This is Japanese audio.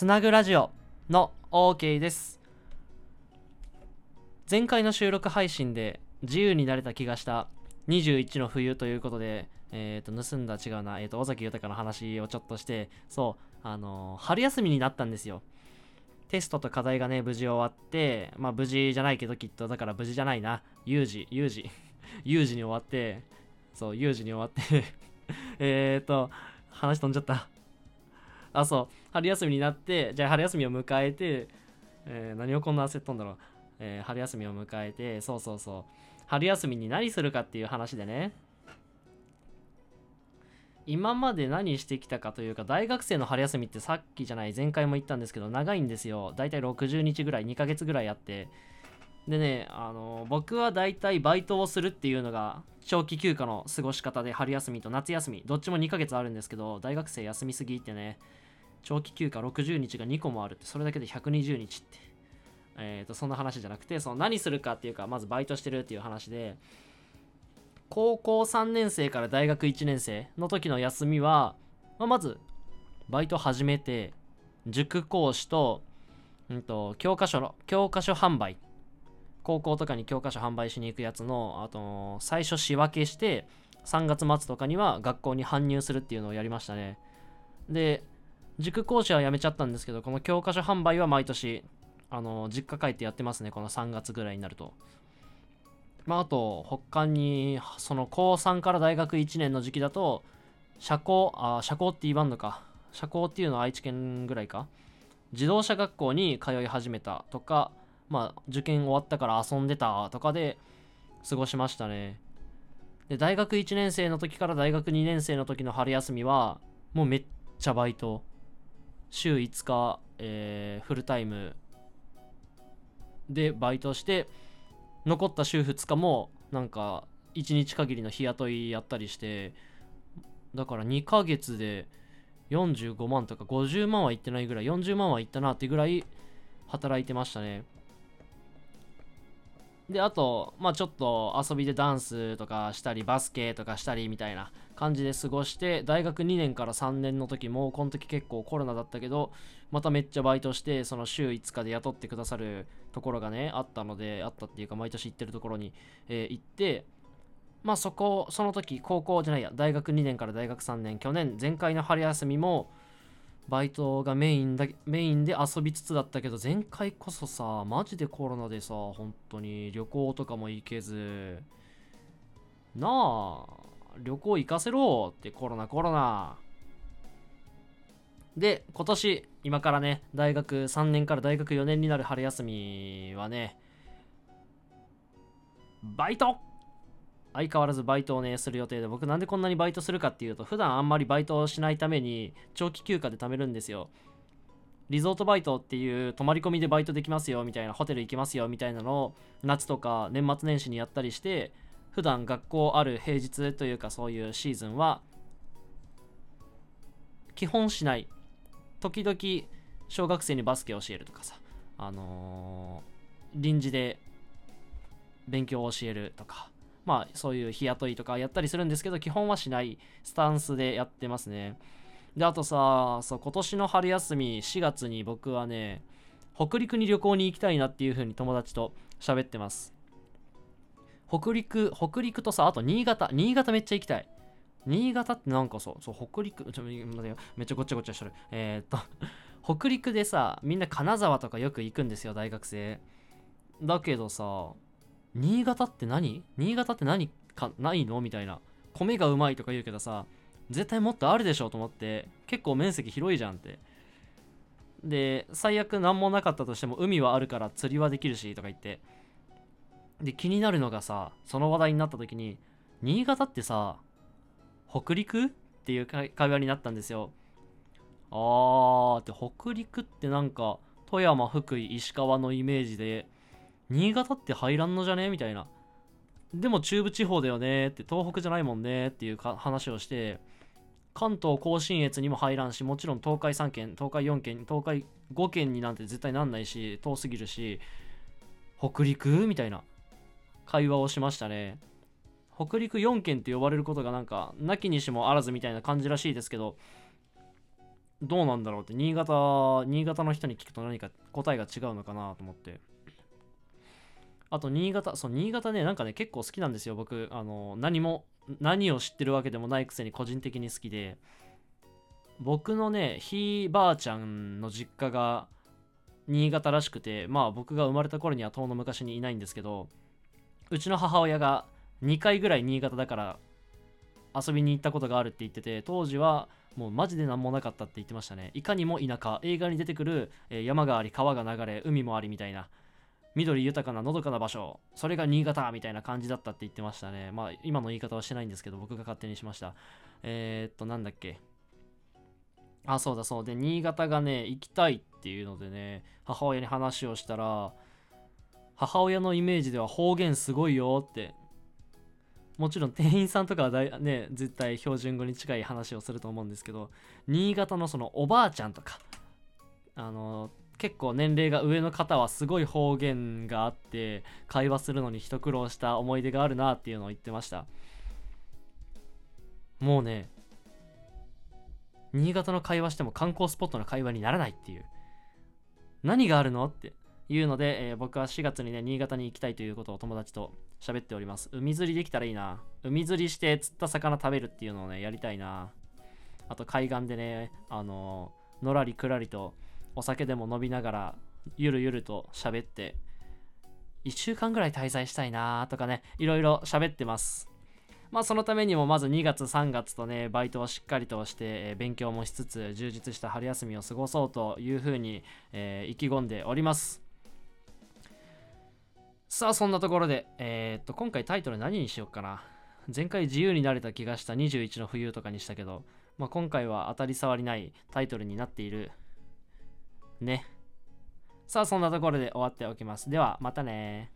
つなぐラジオの OK です。前回の収録配信で自由になれた気がした21の冬ということでえー、と盗んだ違うな、えー、と尾崎豊の話をちょっとしてそうあのー春休みになったんですよ。テストと課題がね無事終わってまあ無事じゃないけどきっとだから無事じゃないな。有事有事。有事に終わってそう有事に終わって。えっと話飛んじゃった。あそう。春休みになってじゃあ春休みを迎えて、えー何をこんな焦っとんだろう、えー春休みを迎えてそうそうそう。春休みに何するかっていう話でね。今まで何してきたかというか大学生の春休みってさっきじゃない前回も言ったんですけど長いんですよ。だいたい60日ぐらい2ヶ月ぐらいあって。でねあの僕はだいたいバイトをするっていうのが長期休暇の過ごし方で春休みと夏休みどっちも2ヶ月あるんですけど大学生休みすぎってね。長期休暇60日が2個もあるってそれだけで120日って。えー、とそんな話じゃなくてその何するかっていうかまずバイトしてるっていう話で高校3年生から大学1年生の時の休みは、まあ、まずバイト始めて塾講師と,、うん、と教科書の教科書販売。高校とかに教科書販売しに行くやつのあと最初仕分けして3月末とかには学校に搬入するっていうのをやりましたね。で塾講師は辞めちゃったんですけどこの教科書販売は毎年あの実家帰ってやってますねこの3月ぐらいになると。まああと他にその高3から大学1年の時期だと社交あ社交って言わんのか。社交っていうのは愛知県ぐらいか。自動車学校に通い始めたとかまあ受験終わったから遊んでたとかで過ごしましたね。で大学1年生の時から大学2年生の時の春休みはもうめっちゃバイト。週5日、えーフルタイムでバイトして残った週2日もなんか1日限りの日雇いやったりしてだから2ヶ月で45万とか50万はいってないぐらい40万はいったなってぐらい働いてましたね。であとまあちょっと遊びでダンスとかしたりバスケとかしたりみたいな感じで過ごして大学2年から3年の時もこの時結構コロナだったけどまためっちゃバイトしてその週5日で雇ってくださるところがねあったのであったっていうか毎年行ってるところに、えー行ってまあそこその時高校じゃないや大学2年から大学3年去年前回の春休みもバイトがメインだメインで遊びつつだったけど前回こそさマジでコロナでさ本当に旅行とかも行けず。なあ旅行行かせろってコロナコロナ。で今年今からね大学3年から大学4年になる春休みはねバイト相変わらずバイトをねする予定で僕なんでこんなにバイトするかっていうと普段あんまりバイトをしないために長期休暇で貯めるんですよ。リゾートバイトっていう泊まり込みでバイトできますよみたいなホテル行きますよみたいなのを夏とか年末年始にやったりして普段学校ある平日というかそういうシーズンは基本しない。時々小学生にバスケを教えるとかさあのー臨時で勉強を教えるとかまあそういう日雇いとかやったりするんですけど基本はしないスタンスでやってますね。であとさそう今年の春休み4月に僕はね北陸に旅行に行きたいなっていう風に友達と喋ってます。北陸北陸とさあと新潟。新潟めっちゃ行きたい。新潟ってなんかそうそう北陸ちょ待てよめっちゃごちゃごちゃしてる。えー、っと 北陸でさみんな金沢とかよく行くんですよ大学生。だけどさ新潟って何？新潟って何かないの？みたいな。米がうまいとか言うけどさ絶対もっとあるでしょと思って結構面積広いじゃんって。で最悪何もなかったとしても海はあるから釣りはできるしとか言って。で気になるのがさその話題になった時に新潟ってさ北陸？っていう会話になったんですよ。あーって北陸ってなんか富山福井石川のイメージで新潟って入らんのじゃね？みたいなでも中部地方だよねって東北じゃないもんねっていうか話をして関東甲信越にも入らんしもちろん東海3県東海4県東海5県になんて絶対なんないし遠すぎるし北陸？みたいな。会話をしましたね北陸4県って呼ばれることがなんかなきにしもあらずみたいな感じらしいですけどどうなんだろうって新潟新潟の人に聞くと何か答えが違うのかなと思って。あと新潟そう新潟ねなんかね結構好きなんですよ僕。あの何も何を知ってるわけでもないくせに個人的に好きで。僕のねひいばあちゃんの実家が新潟らしくてまあ僕が生まれた頃には遠の昔にいないんですけどうちの母親が2回ぐらい新潟だから遊びに行ったことがあるって言ってて当時はもうマジで何もなかったって言ってましたね。いかにも田舎。映画に出てくる、え山があり川が流れ海もありみたいな。緑豊かなのどかな場所。それが新潟みたいな感じだったって言ってましたね。まあ今の言い方はしてないんですけど僕が勝手にしました。えー、っとなんだっけ。あそうだそう。で新潟がね行きたいっていうのでね母親に話をしたら母親のイメージでは方言すごいよって。もちろん店員さんとかはだいね絶対標準語に近い話をすると思うんですけど新潟のそのおばあちゃんとかあの結構年齢が上の方はすごい方言があって会話するのに一苦労した思い出があるなっていうのを言ってました。もうね新潟の会話しても観光スポットの会話にならないっていう。何があるのっていうので、えー僕は4月にね新潟に行きたいということを友達と喋っております。海釣りできたらいいな。海釣りして釣った魚食べるっていうのをねやりたいな。あと海岸でねあのーのらりくらりとお酒でも飲みながらゆるゆると喋って1週間ぐらい滞在したいなとかねいろいろ喋ってます。まあそのためにもまず2月3月とねバイトをしっかりとして、勉強もしつつ充実した春休みを過ごそうというふうに、えー意気込んでおります。さあそんなところでえーっと今回タイトル何にしようかな。前回自由になれた気がした21の冬とかにしたけど、まあ、今回は当たり障りないタイトルになっているね。さあそんなところで終わっておきます。ではまたね